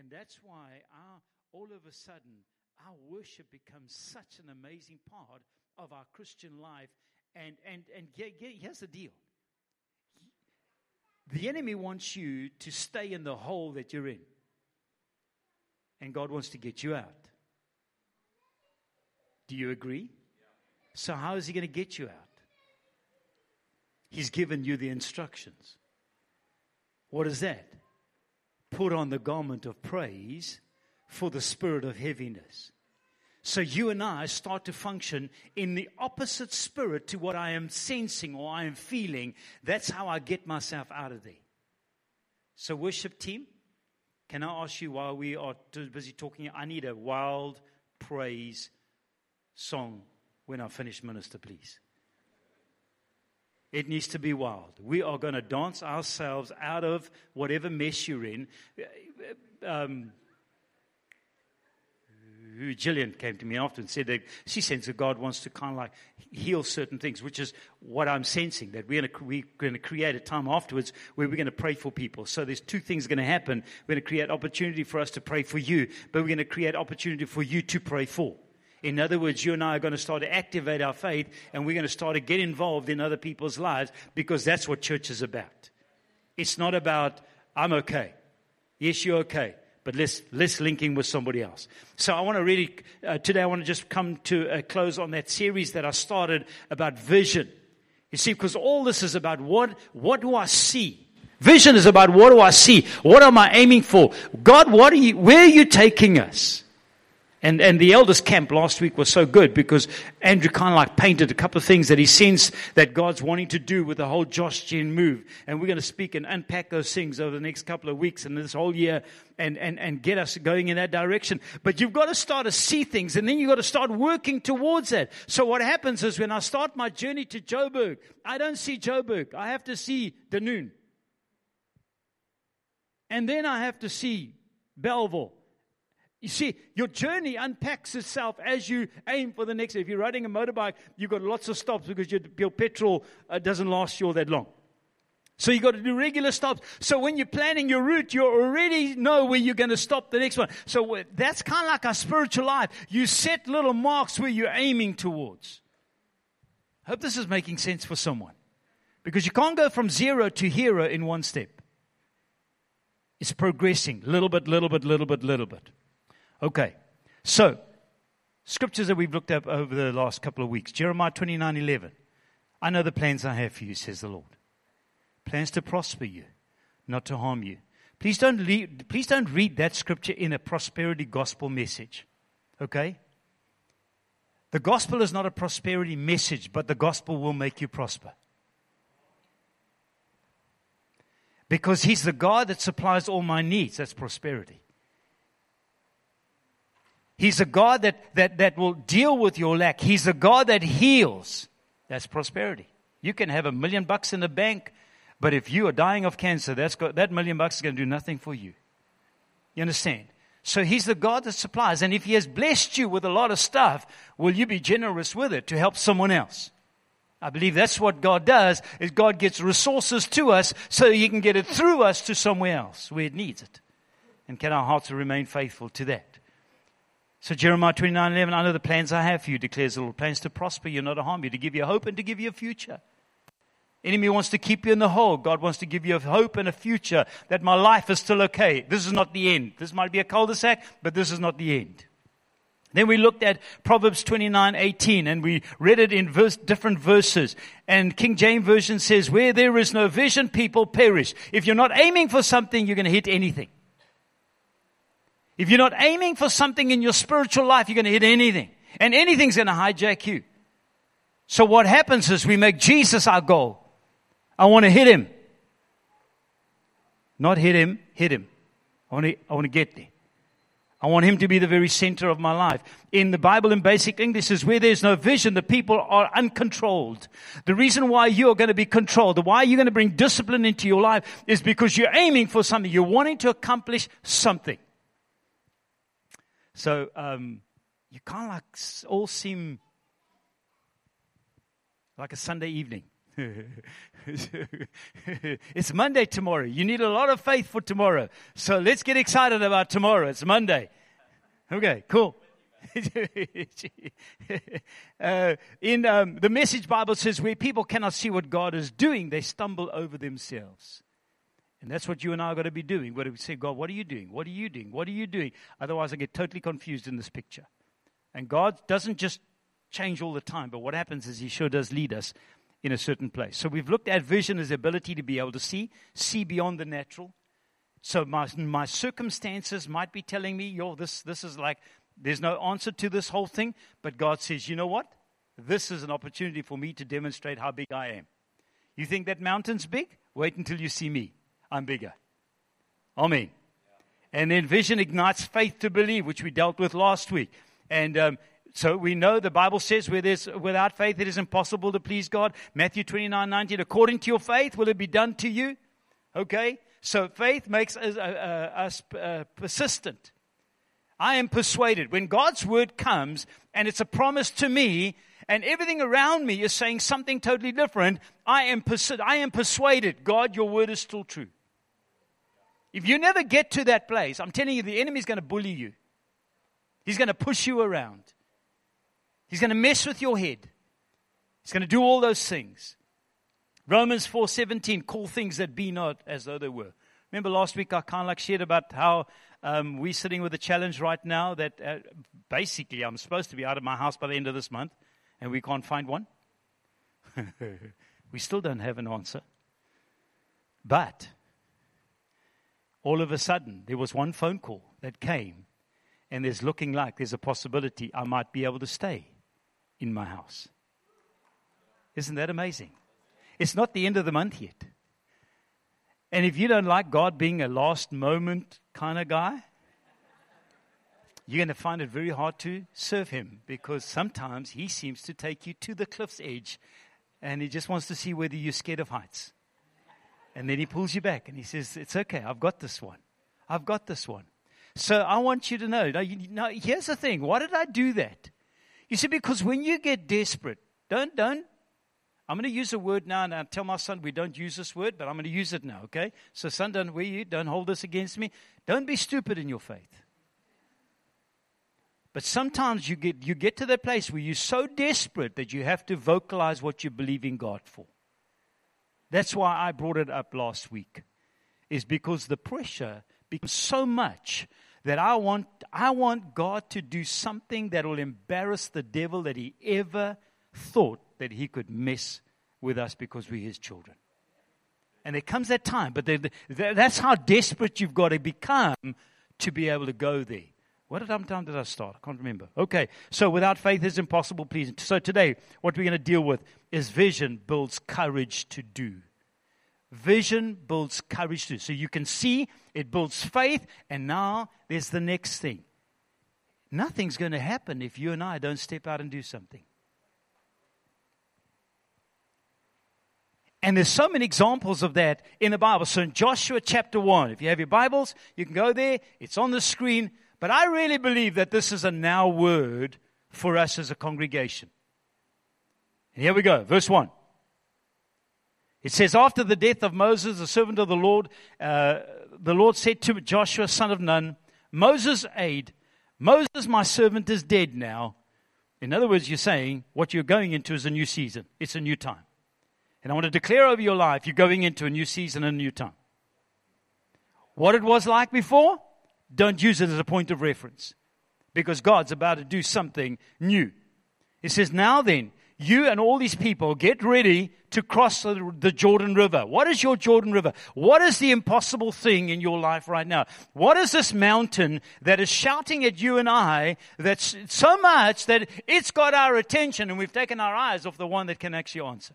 And that's why our, all of a sudden, our worship becomes such an amazing part of our Christian life. And, and, and here's the deal the enemy wants you to stay in the hole that you're in, and God wants to get you out. Do you agree? So, how is he going to get you out? He's given you the instructions. What is that? Put on the garment of praise for the spirit of heaviness. So you and I start to function in the opposite spirit to what I am sensing or I am feeling. That's how I get myself out of there. So, worship team, can I ask you while we are too busy talking? I need a wild praise song when I finish, Minister, please. It needs to be wild. We are going to dance ourselves out of whatever mess you're in. Um, Jillian came to me after and said that she senses that God wants to kind of like heal certain things, which is what I'm sensing. That we're going to, we're going to create a time afterwards where we're going to pray for people. So there's two things going to happen. We're going to create opportunity for us to pray for you, but we're going to create opportunity for you to pray for. In other words, you and I are going to start to activate our faith and we're going to start to get involved in other people's lives because that's what church is about. It's not about, I'm okay. Yes, you're okay. But let's, let's link in with somebody else. So I want to really, uh, today I want to just come to a close on that series that I started about vision. You see, because all this is about what, what do I see? Vision is about what do I see? What am I aiming for? God, what are you, where are you taking us? And, and the elders camp last week was so good because Andrew kind of like painted a couple of things that he sensed that God's wanting to do with the whole Josh Gen move. And we're going to speak and unpack those things over the next couple of weeks and this whole year and, and, and get us going in that direction. But you've got to start to see things and then you've got to start working towards that. So what happens is when I start my journey to Joburg, I don't see Joburg. I have to see Dunoon. And then I have to see Bellville. You see, your journey unpacks itself as you aim for the next. If you're riding a motorbike, you've got lots of stops because your, your petrol uh, doesn't last you all that long. So you've got to do regular stops. So when you're planning your route, you already know where you're going to stop the next one. So that's kind of like our spiritual life. You set little marks where you're aiming towards. I hope this is making sense for someone. Because you can't go from zero to hero in one step. It's progressing, little bit, little bit, little bit, little bit. Okay, so scriptures that we've looked at over the last couple of weeks Jeremiah 29 11. I know the plans I have for you, says the Lord. Plans to prosper you, not to harm you. Please don't, please don't read that scripture in a prosperity gospel message. Okay? The gospel is not a prosperity message, but the gospel will make you prosper. Because He's the God that supplies all my needs. That's prosperity. He's a God that, that, that will deal with your lack. He's a God that heals. That's prosperity. You can have a million bucks in the bank, but if you are dying of cancer, that's got, that million bucks is going to do nothing for you. You understand? So he's the God that supplies. And if he has blessed you with a lot of stuff, will you be generous with it to help someone else? I believe that's what God does, is God gets resources to us so he can get it through us to somewhere else where it needs it. And can our hearts remain faithful to that? So Jeremiah 29, 11, I know the plans I have for you, declares the Lord. Plans to prosper you, not to harm you, to give you hope and to give you a future. Enemy wants to keep you in the hole. God wants to give you a hope and a future that my life is still okay. This is not the end. This might be a cul-de-sac, but this is not the end. Then we looked at Proverbs 29, 18, and we read it in verse, different verses. And King James Version says, where there is no vision, people perish. If you're not aiming for something, you're going to hit anything. If you're not aiming for something in your spiritual life, you're going to hit anything. And anything's going to hijack you. So what happens is we make Jesus our goal. I want to hit him. Not hit him, hit him. I want to, I want to get there. I want him to be the very center of my life. In the Bible in basic English is where there's no vision, the people are uncontrolled. The reason why you're going to be controlled, the why you're going to bring discipline into your life is because you're aiming for something. You're wanting to accomplish something. So um, you kind of like all seem like a Sunday evening. it's Monday tomorrow. You need a lot of faith for tomorrow. So let's get excited about tomorrow. It's Monday. Okay, cool. uh, in um, the Message Bible says, where people cannot see what God is doing, they stumble over themselves. And that's what you and I are going to be doing. Where we say, God, what are you doing? What are you doing? What are you doing? Otherwise, I get totally confused in this picture. And God doesn't just change all the time, but what happens is He sure does lead us in a certain place. So we've looked at vision as the ability to be able to see, see beyond the natural. So my, my circumstances might be telling me, yo, this, this is like, there's no answer to this whole thing. But God says, you know what? This is an opportunity for me to demonstrate how big I am. You think that mountain's big? Wait until you see me. I'm bigger. Amen. And then vision ignites faith to believe, which we dealt with last week. And um, so we know the Bible says where there's, without faith it is impossible to please God. Matthew 29, 19, according to your faith will it be done to you? Okay? So faith makes us, uh, uh, us uh, persistent. I am persuaded. When God's word comes and it's a promise to me and everything around me is saying something totally different, I am, persu- I am persuaded. God, your word is still true. If you never get to that place, I'm telling you, the enemy is going to bully you. He's going to push you around. He's going to mess with your head. He's going to do all those things. Romans 4:17 call things that be not as though they were. Remember last week I kind of like shared about how um, we're sitting with a challenge right now that uh, basically I'm supposed to be out of my house by the end of this month and we can't find one. we still don't have an answer. But all of a sudden there was one phone call that came and there's looking like there's a possibility I might be able to stay in my house. Isn't that amazing? It's not the end of the month yet. And if you don't like God being a last moment kind of guy, you're going to find it very hard to serve Him because sometimes He seems to take you to the cliff's edge and He just wants to see whether you're scared of heights. And then He pulls you back and He says, It's okay, I've got this one. I've got this one. So I want you to know. Now, you, now here's the thing. Why did I do that? You see, because when you get desperate, don't, don't, I'm going to use a word now, and I tell my son we don't use this word, but I'm going to use it now, okay? So, son, don't we you, don't hold this against me. Don't be stupid in your faith. But sometimes you get, you get to that place where you're so desperate that you have to vocalize what you believe in God for. That's why I brought it up last week, is because the pressure becomes so much that I want, I want God to do something that will embarrass the devil that he ever thought that he could mess with us because we're his children. And there comes that time, but that's how desperate you've got to become to be able to go there. What time did I start? I can't remember. Okay, so without faith is impossible pleasing. So today, what we're going to deal with is vision builds courage to do. Vision builds courage too. So you can see it builds faith, and now there's the next thing. Nothing's going to happen if you and I don't step out and do something. And there's so many examples of that in the Bible. So in Joshua chapter 1, if you have your Bibles, you can go there. It's on the screen. But I really believe that this is a now word for us as a congregation. And here we go. Verse 1. It says, After the death of Moses, the servant of the Lord, uh, the Lord said to Joshua, son of Nun, Moses' aid, Moses, my servant, is dead now. In other words, you're saying what you're going into is a new season, it's a new time. And I want to declare over your life you're going into a new season and a new time. What it was like before, don't use it as a point of reference because God's about to do something new. It says, Now then, you and all these people get ready to cross the Jordan River. What is your Jordan River? What is the impossible thing in your life right now? What is this mountain that is shouting at you and I that's so much that it's got our attention and we've taken our eyes off the one that can actually answer?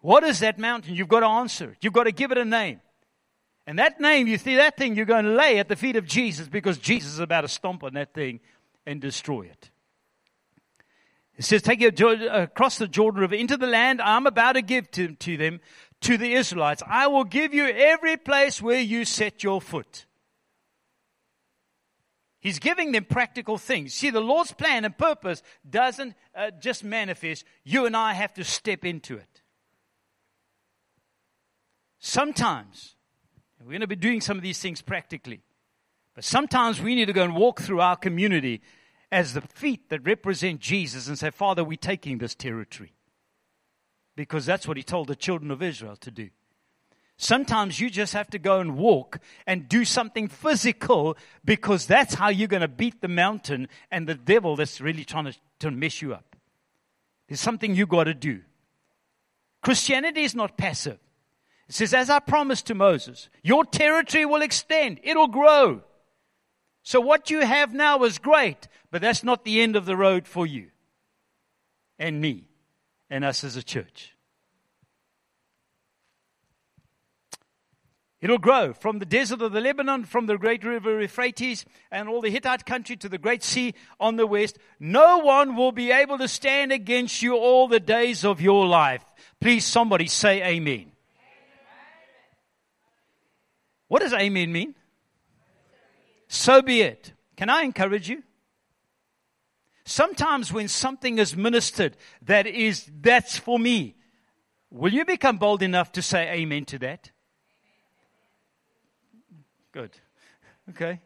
What is that mountain? You've got to answer it. You've got to give it a name. And that name, you see that thing, you're going to lay at the feet of Jesus because Jesus is about to stomp on that thing and destroy it. It says, Take you across the Jordan River into the land I'm about to give to, to them, to the Israelites. I will give you every place where you set your foot. He's giving them practical things. See, the Lord's plan and purpose doesn't uh, just manifest. You and I have to step into it. Sometimes, we're going to be doing some of these things practically, but sometimes we need to go and walk through our community as the feet that represent Jesus and say, Father, we're taking this territory. Because that's what he told the children of Israel to do. Sometimes you just have to go and walk and do something physical because that's how you're going to beat the mountain and the devil that's really trying to, to mess you up. There's something you got to do. Christianity is not passive. It says, as I promised to Moses, your territory will extend, it'll grow. So what you have now is great, but that's not the end of the road for you and me and us as a church. It'll grow from the desert of the Lebanon, from the great river Euphrates, and all the Hittite country to the great sea on the west. No one will be able to stand against you all the days of your life. Please, somebody say amen. What does amen mean? So be it. Can I encourage you? Sometimes when something is ministered that is, that's for me, will you become bold enough to say amen to that? Good. Okay.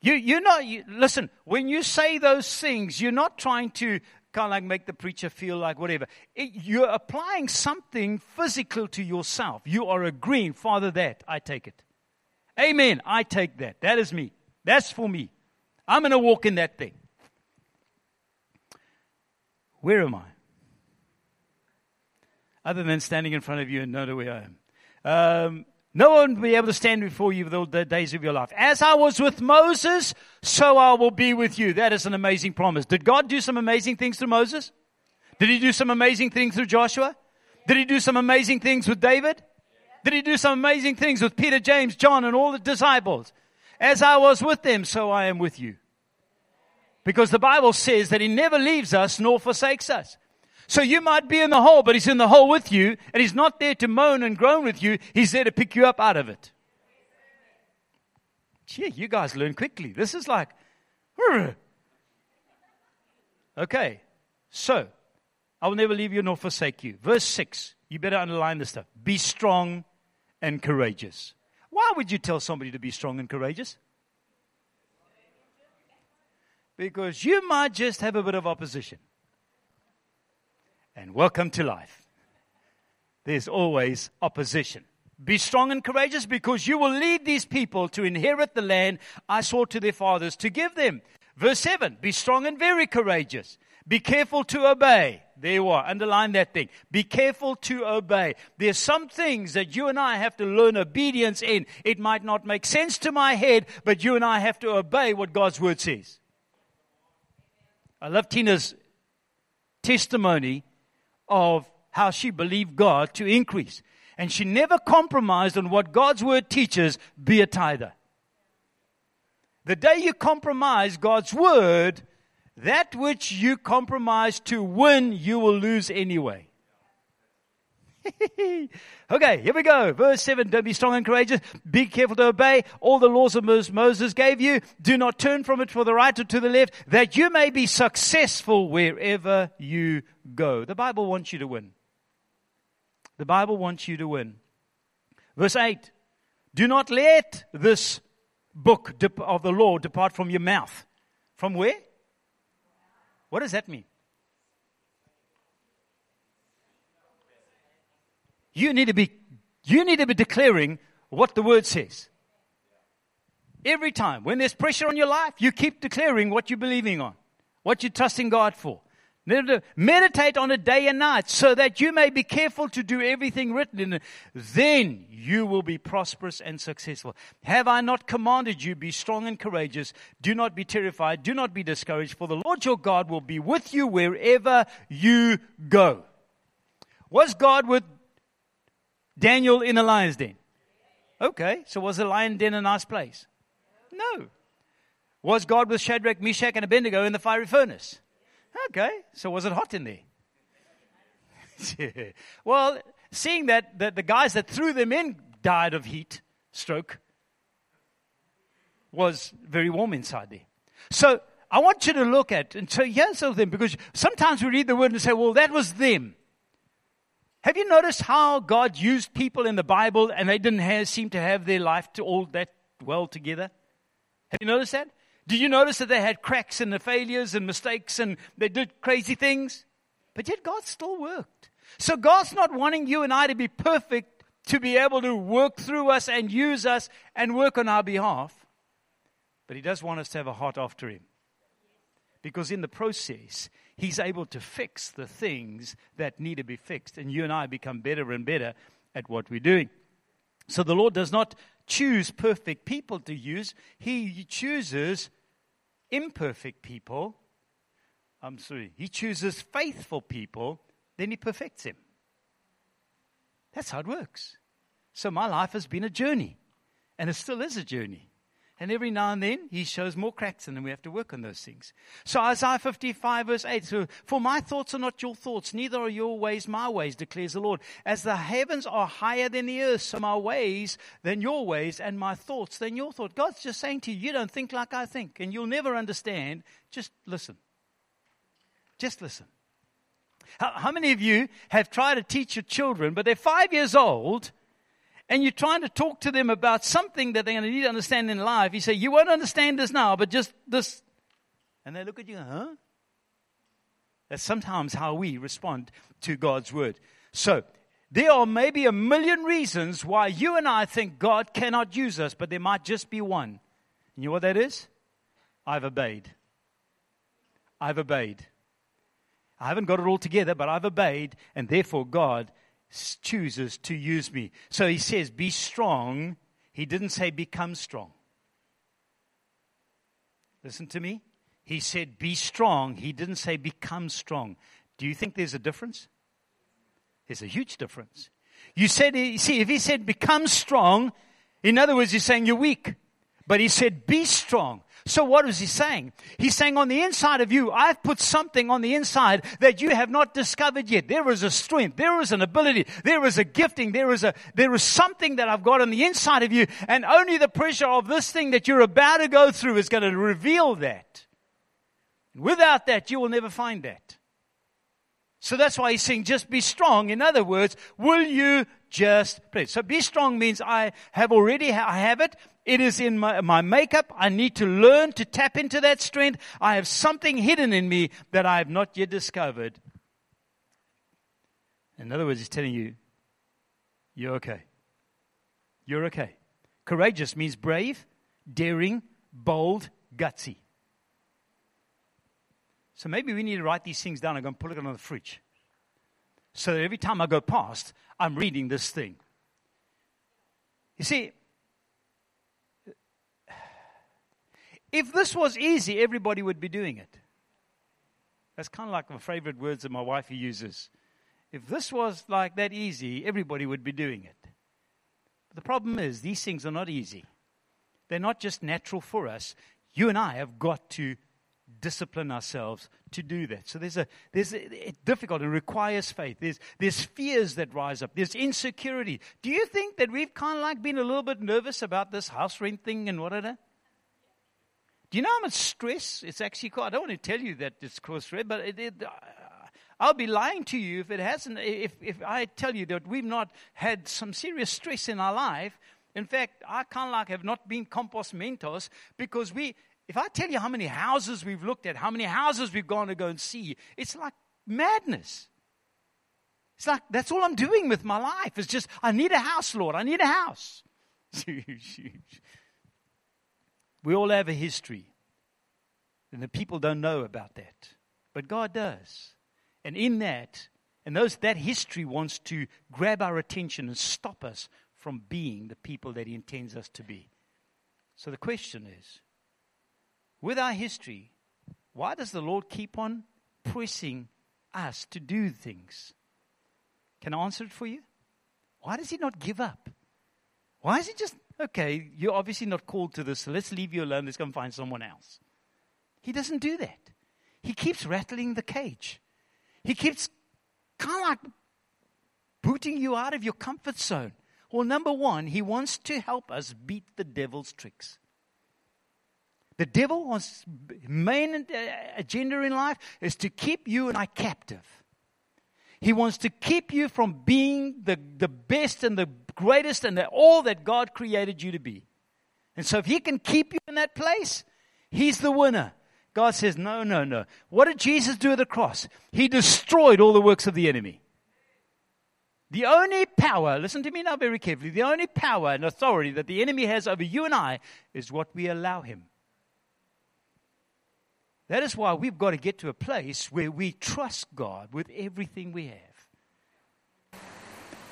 You, you're not, you, listen, when you say those things, you're not trying to kind of like make the preacher feel like whatever. It, you're applying something physical to yourself. You are agreeing, Father, that, I take it. Amen, I take that. That is me. That's for me. I'm going to walk in that thing. Where am I? Other than standing in front of you and know where I am. Um, no one will be able to stand before you the, the days of your life. As I was with Moses, so I will be with you. That is an amazing promise. Did God do some amazing things through Moses? Did he do some amazing things through Joshua? Did he do some amazing things with David? Did he do some amazing things with Peter, James, John, and all the disciples? As I was with them, so I am with you. Because the Bible says that he never leaves us nor forsakes us. So you might be in the hole, but he's in the hole with you, and he's not there to moan and groan with you. He's there to pick you up out of it. Gee, you guys learn quickly. This is like, okay. So, I will never leave you nor forsake you. Verse 6. You better underline this stuff. Be strong and courageous. Why would you tell somebody to be strong and courageous? Because you might just have a bit of opposition and welcome to life. There's always opposition. Be strong and courageous because you will lead these people to inherit the land I swore to their fathers to give them. Verse 7 Be strong and very courageous. Be careful to obey. There you are. Underline that thing. Be careful to obey. There's some things that you and I have to learn obedience in. It might not make sense to my head, but you and I have to obey what God's word says. I love Tina's testimony of how she believed God to increase. And she never compromised on what God's word teaches be a tither. The day you compromise God's word, that which you compromise to win, you will lose anyway. okay, here we go. Verse 7 Don't be strong and courageous. Be careful to obey all the laws of Moses gave you. Do not turn from it for the right or to the left, that you may be successful wherever you go. The Bible wants you to win. The Bible wants you to win. Verse 8 Do not let this book of the law depart from your mouth. From where? What does that mean? You need to be, you need to be declaring what the word says. Every time. When there's pressure on your life, you keep declaring what you're believing on, what you're trusting God for. Meditate on it day and night so that you may be careful to do everything written in it. Then you will be prosperous and successful. Have I not commanded you, be strong and courageous? Do not be terrified. Do not be discouraged, for the Lord your God will be with you wherever you go. Was God with Daniel in a lion's den? Okay, so was the lion den a nice place? No. Was God with Shadrach, Meshach, and Abednego in the fiery furnace? Okay, so was it hot in there? well, seeing that, that the guys that threw them in died of heat, stroke, was very warm inside there. So I want you to look at, and so here's of them, because sometimes we read the word and say, well, that was them. Have you noticed how God used people in the Bible and they didn't have, seem to have their life to all that well together? Have you noticed that? Did you notice that they had cracks and the failures and mistakes and they did crazy things? But yet God still worked. So God's not wanting you and I to be perfect to be able to work through us and use us and work on our behalf. But He does want us to have a heart after Him. Because in the process, He's able to fix the things that need to be fixed. And you and I become better and better at what we're doing. So the Lord does not choose perfect people to use, He chooses imperfect people. I'm sorry, He chooses faithful people, then He perfects them. That's how it works. So my life has been a journey, and it still is a journey. And every now and then, he shows more cracks, and then we have to work on those things. So Isaiah 55, verse 8. So, For my thoughts are not your thoughts, neither are your ways my ways, declares the Lord. As the heavens are higher than the earth, so my ways than your ways, and my thoughts than your thoughts. God's just saying to you, you don't think like I think, and you'll never understand. Just listen. Just listen. How, how many of you have tried to teach your children, but they're five years old, and you're trying to talk to them about something that they're going to need to understand in life, you say, You won't understand this now, but just this. And they look at you, huh? That's sometimes how we respond to God's word. So, there are maybe a million reasons why you and I think God cannot use us, but there might just be one. You know what that is? I've obeyed. I've obeyed. I haven't got it all together, but I've obeyed, and therefore God chooses to use me. So he says, Be strong. He didn't say, Become strong. Listen to me. He said, Be strong. He didn't say, Become strong. Do you think there's a difference? There's a huge difference. You said, eh, see, if he said, Become strong, in other words, he's saying you're weak. But he said, Be strong. So what is he saying? He's saying on the inside of you, I've put something on the inside that you have not discovered yet. There is a strength. There is an ability. There is a gifting. There is a, there is something that I've got on the inside of you. And only the pressure of this thing that you're about to go through is going to reveal that. Without that, you will never find that. So that's why he's saying, just be strong. In other words, will you just pray? So be strong means I have already, I have it. It is in my, my makeup. I need to learn to tap into that strength. I have something hidden in me that I have not yet discovered. In other words, he's telling you, you're okay. You're okay. Courageous means brave, daring, bold, gutsy. So maybe we need to write these things down and go and put it on the fridge. So that every time I go past, I'm reading this thing. You see, If this was easy, everybody would be doing it. That's kind of like my favorite words that my wife uses. If this was like that easy, everybody would be doing it. But the problem is, these things are not easy. They're not just natural for us. You and I have got to discipline ourselves to do that. So there's a there's a, it's difficult. It requires faith. There's there's fears that rise up. There's insecurity. Do you think that we've kind of like been a little bit nervous about this house rent thing and whatever? Do you know how much stress it's actually caused? I don't want to tell you that it's caused stress, but it, it, uh, I'll be lying to you if it hasn't. If, if I tell you that we've not had some serious stress in our life. In fact, I kind of like have not been compos mentis because we. If I tell you how many houses we've looked at, how many houses we've gone to go and see, it's like madness. It's like that's all I'm doing with my life. It's just I need a house, Lord. I need a house. We all have a history. And the people don't know about that. But God does. And in that, and those, that history wants to grab our attention and stop us from being the people that He intends us to be. So the question is with our history, why does the Lord keep on pressing us to do things? Can I answer it for you? Why does He not give up? Why is He just okay, you're obviously not called to this, so let's leave you alone, let's go and find someone else. He doesn't do that. He keeps rattling the cage. He keeps kind of like booting you out of your comfort zone. Well, number one, he wants to help us beat the devil's tricks. The devil wants main agenda in life is to keep you and I captive. He wants to keep you from being the, the best and the greatest and the, all that God created you to be. And so if he can keep you in that place, he's the winner. God says, no, no, no. What did Jesus do at the cross? He destroyed all the works of the enemy. The only power, listen to me now very carefully, the only power and authority that the enemy has over you and I is what we allow him. That is why we've got to get to a place where we trust God with everything we have.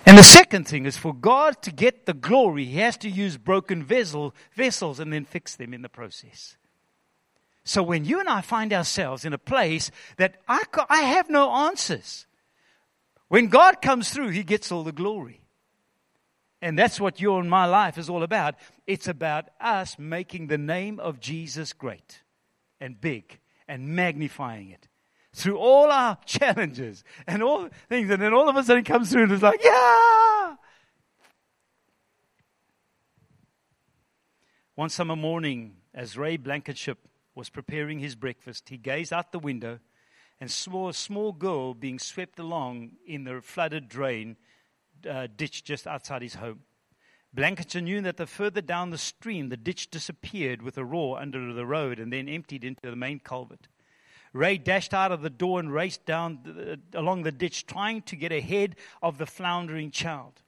And the second thing is for God to get the glory, He has to use broken vessel, vessels and then fix them in the process. So when you and I find ourselves in a place that I, I have no answers, when God comes through, He gets all the glory. And that's what your and my life is all about. It's about us making the name of Jesus great and big and magnifying it through all our challenges and all things. And then all of a sudden comes through and it's like, yeah! One summer morning, as Ray Blankenship was preparing his breakfast, he gazed out the window and saw a small girl being swept along in the flooded drain uh, ditch just outside his home. Blankenship knew that the further down the stream, the ditch disappeared with a roar under the road and then emptied into the main culvert. Ray dashed out of the door and raced down the, along the ditch, trying to get ahead of the floundering child.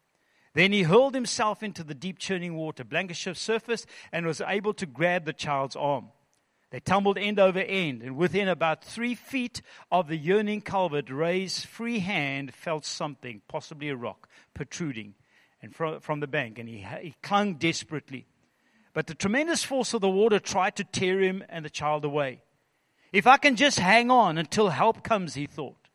Then he hurled himself into the deep churning water. Blankenship surfaced and was able to grab the child's arm. They tumbled end over end, and within about three feet of the yearning culvert, Ray's free hand felt something, possibly a rock, protruding and from, from the bank, and he, he clung desperately. But the tremendous force of the water tried to tear him and the child away. If I can just hang on until help comes, he thought.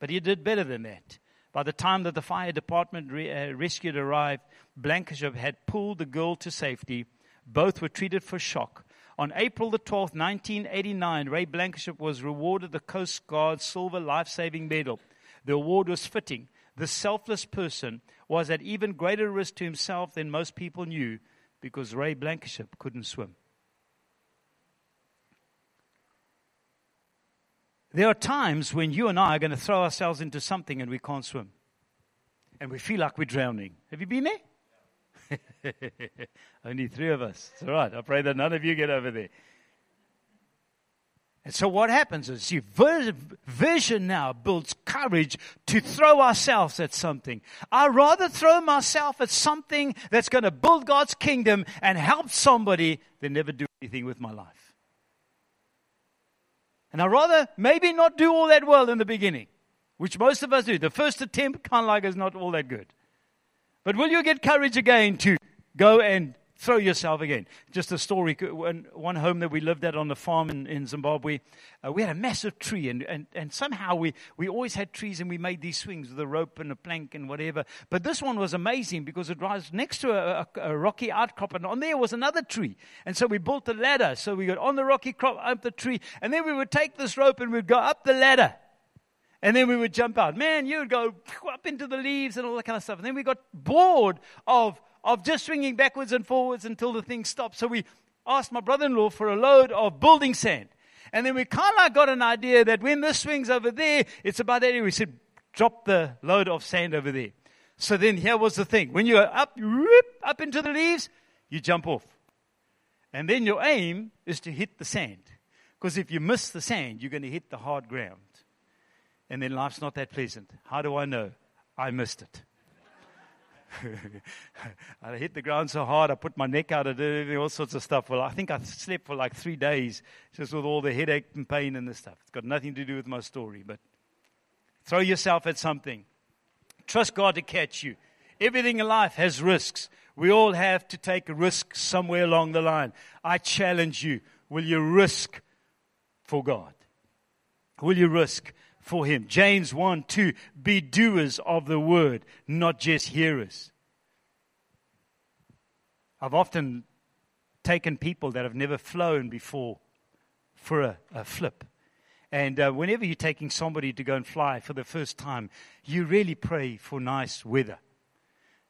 But he did better than that. By the time that the fire department re- uh, rescued arrived, Blankenship had pulled the girl to safety. Both were treated for shock. On April the 12th, 1989, Ray Blankenship was rewarded the Coast Guard Silver Life Saving Medal. The award was fitting. The selfless person was at even greater risk to himself than most people knew because Ray Blankenship couldn't swim. There are times when you and I are going to throw ourselves into something and we can't swim. And we feel like we're drowning. Have you been there? Only three of us. It's all right. I pray that none of you get over there. And so what happens is, see, vision now builds courage to throw ourselves at something. I'd rather throw myself at something that's going to build God's kingdom and help somebody than never do anything with my life. And I'd rather maybe not do all that well in the beginning, which most of us do. The first attempt kind of like is not all that good. But will you get courage again to go and throw yourself again. Just a story. One home that we lived at on the farm in, in Zimbabwe, uh, we had a massive tree, and, and, and somehow we, we always had trees and we made these swings with a rope and a plank and whatever. But this one was amazing because it was next to a, a, a rocky outcrop, and on there was another tree. And so we built a ladder. So we got on the rocky crop, up the tree, and then we would take this rope and we'd go up the ladder. And then we would jump out. Man, you would go up into the leaves and all that kind of stuff. And then we got bored of of just swinging backwards and forwards until the thing stopped. So we asked my brother in law for a load of building sand. And then we kind of got an idea that when this swings over there, it's about that. We said, drop the load of sand over there. So then here was the thing. When you're up, whoop, up into the leaves, you jump off. And then your aim is to hit the sand. Because if you miss the sand, you're going to hit the hard ground. And then life's not that pleasant. How do I know? I missed it. I hit the ground so hard, I put my neck out, I did all sorts of stuff. Well, I think I slept for like three days just with all the headache and pain and this stuff. It's got nothing to do with my story, but throw yourself at something. Trust God to catch you. Everything in life has risks. We all have to take a risk somewhere along the line. I challenge you. Will you risk for God? Will you risk for him. James 1 2, be doers of the word, not just hearers. I've often taken people that have never flown before for a, a flip. And uh, whenever you're taking somebody to go and fly for the first time, you really pray for nice weather.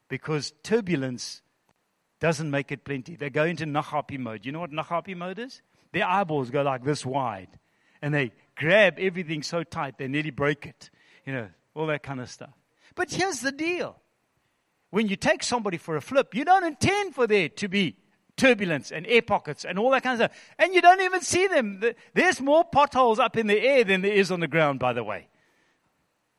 Because turbulence doesn't make it plenty. They go into Naghapi mode. You know what Naghapi mode is? their eyeballs go like this wide. And they grab everything so tight they nearly break it. You know, all that kind of stuff. But here's the deal. When you take somebody for a flip, you don't intend for there to be turbulence and air pockets and all that kind of stuff. And you don't even see them. There's more potholes up in the air than there is on the ground, by the way.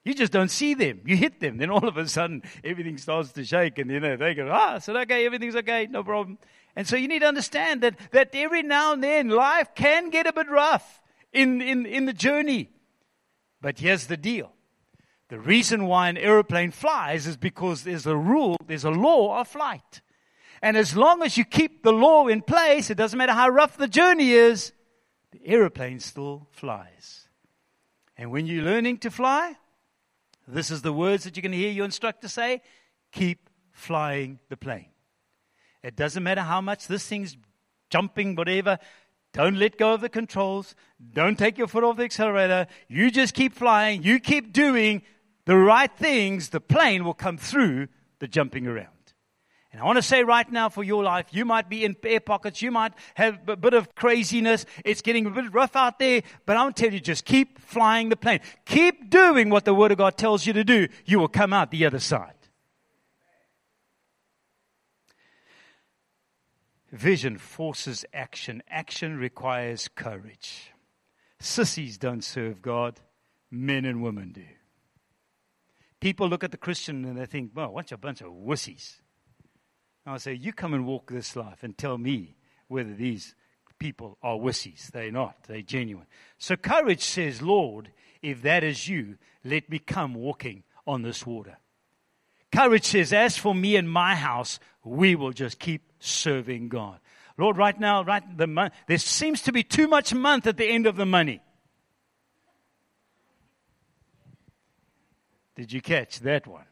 You just don't see them. You hit them. Then all of a sudden, everything starts to shake. And, you know, they go, ah, so okay, everything's okay, no problem. And so you need to understand that, that every now and then life can get a bit rough in, in, in the journey. But here's the deal. The reason why an aeroplane flies is because there's a rule, there's a law of flight. And as long as you keep the law in place, it doesn't matter how rough the journey is, the aeroplane still flies. And when you're learning to fly, this is the words that you're going to hear your instructor say keep flying the plane. It doesn't matter how much this thing's jumping, whatever. Don't let go of the controls. Don't take your foot off the accelerator. You just keep flying. You keep doing the right things. The plane will come through the jumping around. And I want to say right now for your life, you might be in air pockets, you might have a bit of craziness, it's getting a bit rough out there, but I'm telling you, just keep flying the plane. Keep doing what the Word of God tells you to do. You will come out the other side. Vision forces action. Action requires courage. Sissies don't serve God, men and women do. People look at the Christian and they think, well, what's a bunch of wussies? I say, You come and walk this life and tell me whether these people are wussies. They're not, they're genuine. So courage says, Lord, if that is you, let me come walking on this water. Courage says, As for me and my house, we will just keep serving God. Lord, right now, right the month, there seems to be too much month at the end of the money. Did you catch that one?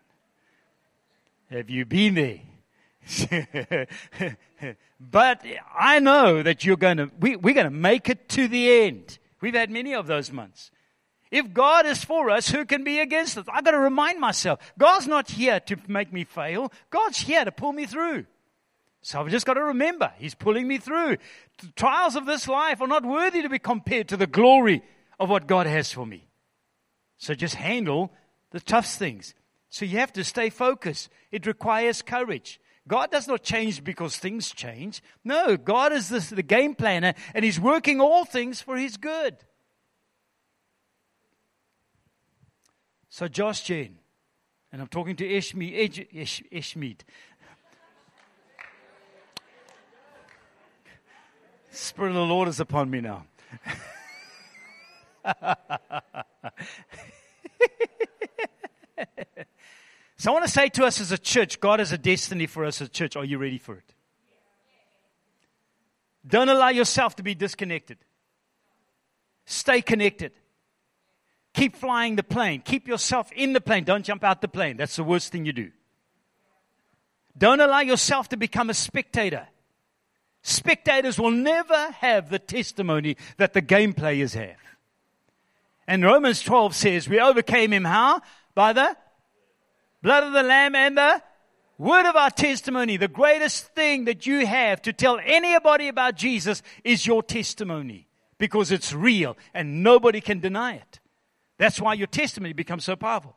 Have you been there? but I know that you're going to, we, we're going to make it to the end. We've had many of those months. If God is for us, who can be against us? I've got to remind myself God's not here to make me fail, God's here to pull me through. So I've just got to remember, He's pulling me through. The trials of this life are not worthy to be compared to the glory of what God has for me. So just handle the tough things. So you have to stay focused. It requires courage. God does not change because things change. No, God is the, the game planner and He's working all things for His good. So, Josh Gen, and I'm talking to Ishmeet, Ish, Ishmeet. Spirit of the Lord is upon me now. So I want to say to us as a church, God has a destiny for us as a church. Are you ready for it? Don't allow yourself to be disconnected. Stay connected. Keep flying the plane. Keep yourself in the plane. Don't jump out the plane. That's the worst thing you do. Don't allow yourself to become a spectator. Spectators will never have the testimony that the game players have. And Romans 12 says, We overcame him how? By the blood of the Lamb and the word of our testimony. The greatest thing that you have to tell anybody about Jesus is your testimony because it's real and nobody can deny it. That's why your testimony becomes so powerful.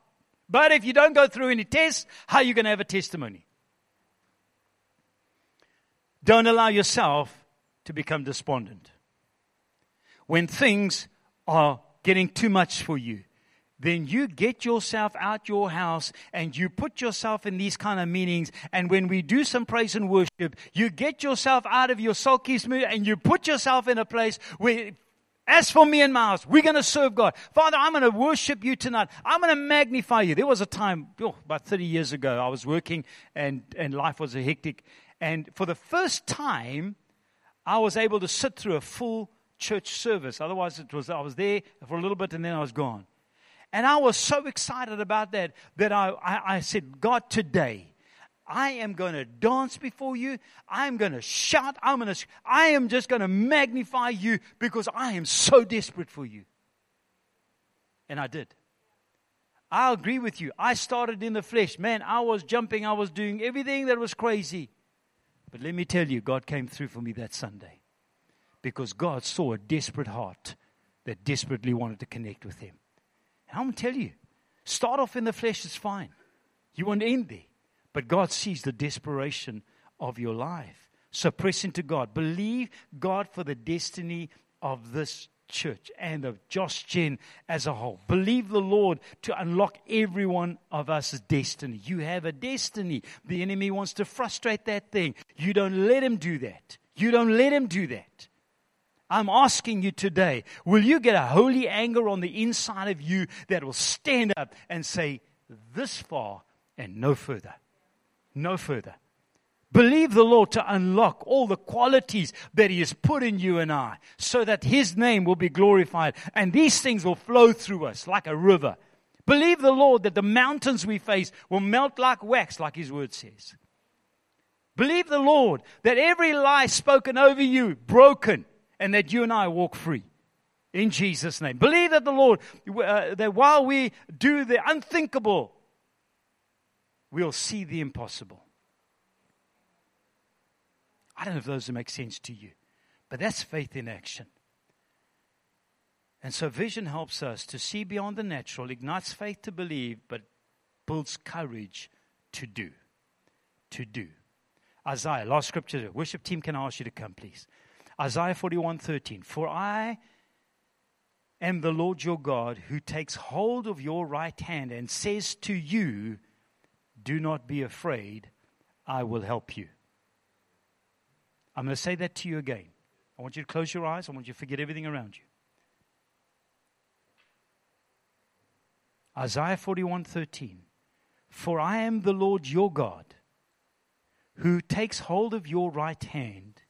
But if you don't go through any tests, how are you going to have a testimony? Don't allow yourself to become despondent. When things are getting too much for you, then you get yourself out your house and you put yourself in these kind of meetings. And when we do some praise and worship, you get yourself out of your sulky mood and you put yourself in a place where as for me and my house, we're going to serve God. Father, I'm going to worship you tonight. I'm going to magnify you. There was a time, oh, about 30 years ago, I was working and, and life was a hectic. And for the first time, I was able to sit through a full church service. Otherwise, it was, I was there for a little bit and then I was gone. And I was so excited about that that I, I, I said, God, today, I am going to dance before you. I am going to shout. I'm going to, I am just going to magnify you because I am so desperate for you. And I did. I agree with you. I started in the flesh. Man, I was jumping. I was doing everything that was crazy. But let me tell you, God came through for me that Sunday. because God saw a desperate heart that desperately wanted to connect with Him. And I'm going to tell you, start off in the flesh is fine. You won't end there. But God sees the desperation of your life. So press into God. Believe God for the destiny of this church and of Josh Gen as a whole. Believe the Lord to unlock every one of us' destiny. You have a destiny. The enemy wants to frustrate that thing. You don't let him do that. You don't let him do that. I'm asking you today, will you get a holy anger on the inside of you that will stand up and say, this far and no further? No further. Believe the Lord to unlock all the qualities that He has put in you and I so that His name will be glorified and these things will flow through us like a river. Believe the Lord that the mountains we face will melt like wax, like His word says. Believe the Lord that every lie spoken over you, broken, and that you and I walk free. In Jesus' name. Believe that the Lord, uh, that while we do the unthinkable, we'll see the impossible. I don't know if those make sense to you, but that's faith in action. And so vision helps us to see beyond the natural, ignites faith to believe, but builds courage to do. To do. Isaiah, last scripture. Worship team, can I ask you to come, please? Isaiah 41 13. For I am the Lord your God who takes hold of your right hand and says to you, Do not be afraid, I will help you. I'm going to say that to you again. I want you to close your eyes. I want you to forget everything around you. Isaiah 41:13 For I am the Lord your God who takes hold of your right hand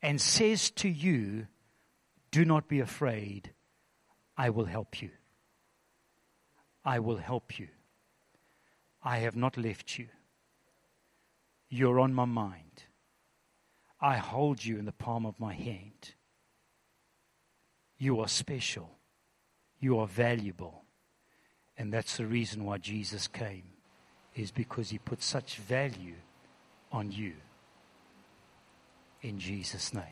and says to you do not be afraid I will help you I will help you I have not left you you're on my mind I hold you in the palm of my hand. You are special. You are valuable. And that's the reason why Jesus came, is because he put such value on you. In Jesus' name.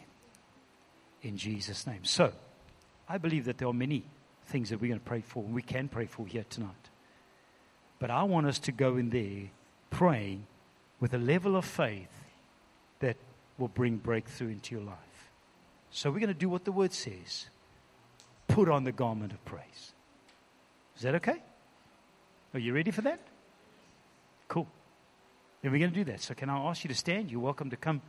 In Jesus' name. So, I believe that there are many things that we're going to pray for, and we can pray for here tonight. But I want us to go in there praying with a level of faith that will bring breakthrough into your life. So we're going to do what the word says put on the garment of praise. Is that okay? Are you ready for that? Cool. Then we're going to do that. So, can I ask you to stand? You're welcome to come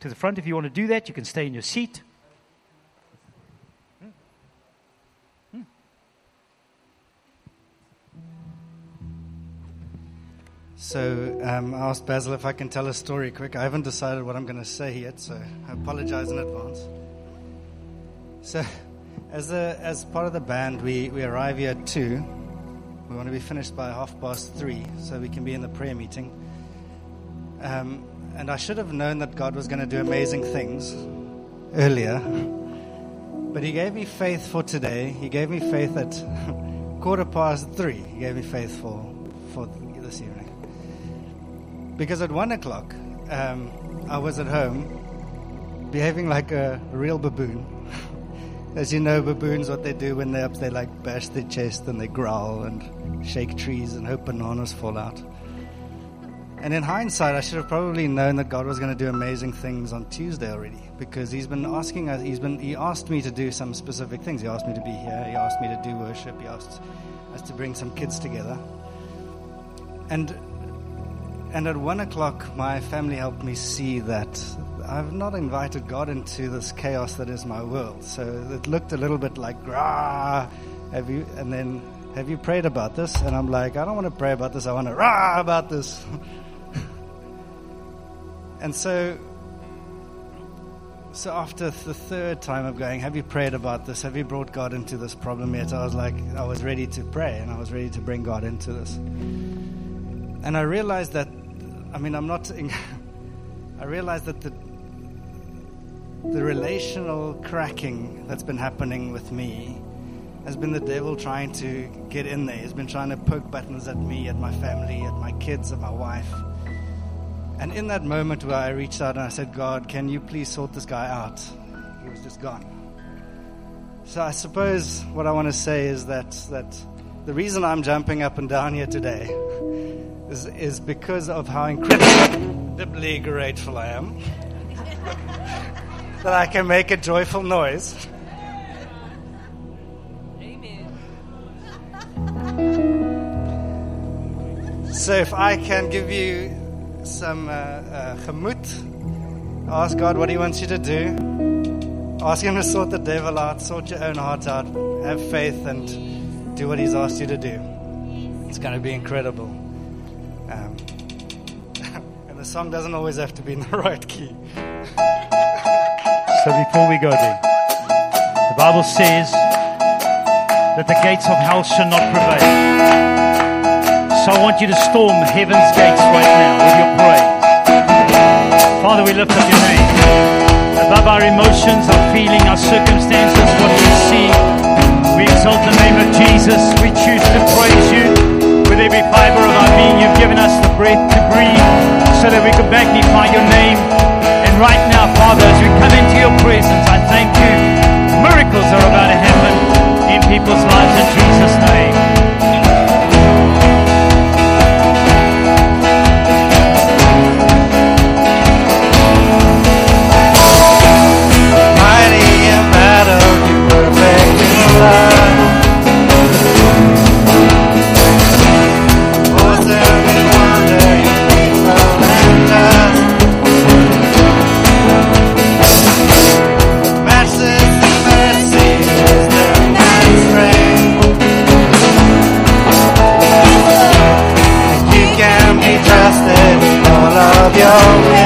to the front if you want to do that. You can stay in your seat. So um, I asked Basil if I can tell a story quick. I haven't decided what I'm going to say yet, so I apologize in advance. So, as a, as part of the band, we, we arrive here at two. We want to be finished by half past three, so we can be in the prayer meeting. Um, and I should have known that God was going to do amazing things earlier. But He gave me faith for today. He gave me faith at quarter past three. He gave me faith for. Because at one o'clock, um, I was at home behaving like a real baboon. As you know, baboons, what they do when they're up, they like bash their chest and they growl and shake trees and hope bananas fall out. And in hindsight, I should have probably known that God was going to do amazing things on Tuesday already, because He's been asking us. He's been He asked me to do some specific things. He asked me to be here. He asked me to do worship. He asked us to bring some kids together. And and at one o'clock, my family helped me see that I've not invited God into this chaos that is my world. So it looked a little bit like, rah, have you, and then, have you prayed about this? And I'm like, I don't want to pray about this. I want to rah about this. and so, so after the third time of going, have you prayed about this? Have you brought God into this problem yet? I was like, I was ready to pray and I was ready to bring God into this. And I realized that I mean, I'm not. I realize that the the relational cracking that's been happening with me has been the devil trying to get in there. He's been trying to poke buttons at me, at my family, at my kids, at my wife. And in that moment where I reached out and I said, God, can you please sort this guy out? he was just gone. So I suppose what I want to say is that that the reason I'm jumping up and down here today is, is because of how incredibly grateful I am that I can make a joyful noise. So if I can give you some uh, uh, ask God what He wants you to do. Ask Him to sort the devil out, sort your own heart out, have faith, and do what He's asked you to do. It's going to be incredible. Um, and the song doesn't always have to be in the right key. So before we go there, the Bible says that the gates of hell shall not prevail. So I want you to storm heaven's gates right now with your praise. Father, we lift up your name. Above our emotions, our feeling, our circumstances, what we see, we exalt the name of Jesus. We choose to praise you every fiber of our being. You've given us the breath to breathe so that we can magnify your name. And right now, Father, as we come into your presence, I thank you. Miracles are about to happen in people's lives in Jesus' name. always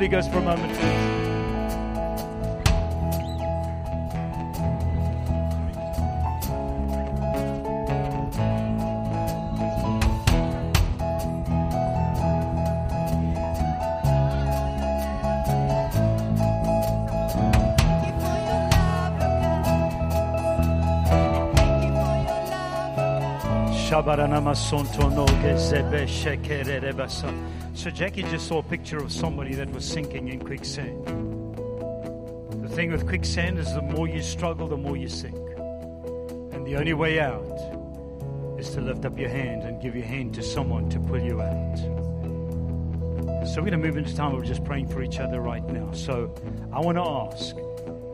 Holy Ghost for a moment, So Jackie just saw a picture of somebody that was sinking in quicksand. The thing with quicksand is the more you struggle, the more you sink. And the only way out is to lift up your hand and give your hand to someone to pull you out. So we're going to move into time of just praying for each other right now. So I want to ask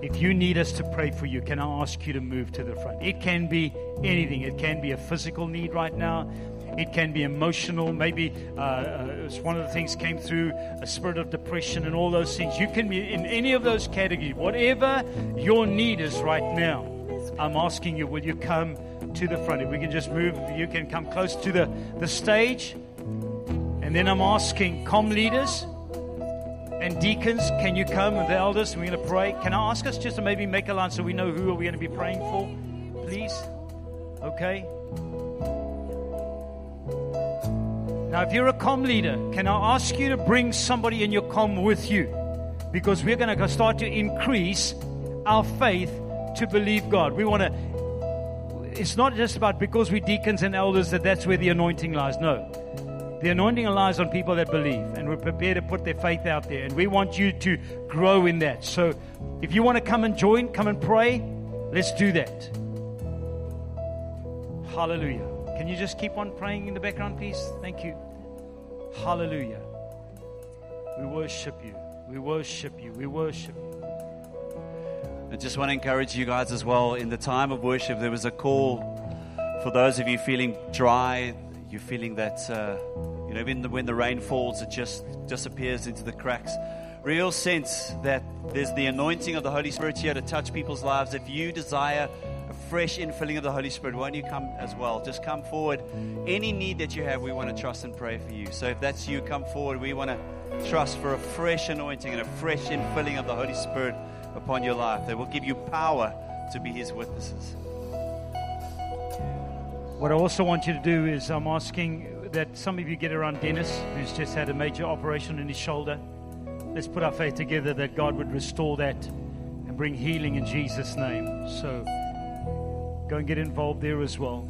if you need us to pray for you, can I ask you to move to the front? It can be anything. It can be a physical need right now. It can be emotional. Maybe uh, uh, one of the things came through a spirit of depression and all those things. You can be in any of those categories. Whatever your need is right now, I'm asking you, will you come to the front? If we can just move, you can come close to the, the stage. And then I'm asking com leaders and deacons, can you come? And the elders, we're going to pray. Can I ask us just to maybe make a line so we know who are we going to be praying for? Please? Okay? Now, if you're a com leader, can I ask you to bring somebody in your com with you? Because we're going to start to increase our faith to believe God. We want to, it's not just about because we're deacons and elders that that's where the anointing lies. No. The anointing lies on people that believe, and we're prepared to put their faith out there. And we want you to grow in that. So if you want to come and join, come and pray, let's do that. Hallelujah. Can you just keep on praying in the background, please? Thank you. Hallelujah. We worship you. We worship you. We worship you. I just want to encourage you guys as well. In the time of worship, there was a call for those of you feeling dry. You're feeling that, uh, you know, the, when the rain falls, it just disappears into the cracks. Real sense that there's the anointing of the Holy Spirit here to touch people's lives. If you desire a fresh infilling of the Holy Spirit, won't you come as well? Just come forward. Any need that you have, we want to trust and pray for you. So if that's you, come forward. We want to trust for a fresh anointing and a fresh infilling of the Holy Spirit upon your life that will give you power to be His witnesses. What I also want you to do is I'm asking that some of you get around Dennis, who's just had a major operation in his shoulder. Let's put our faith together that God would restore that and bring healing in Jesus' name. So go and get involved there as well.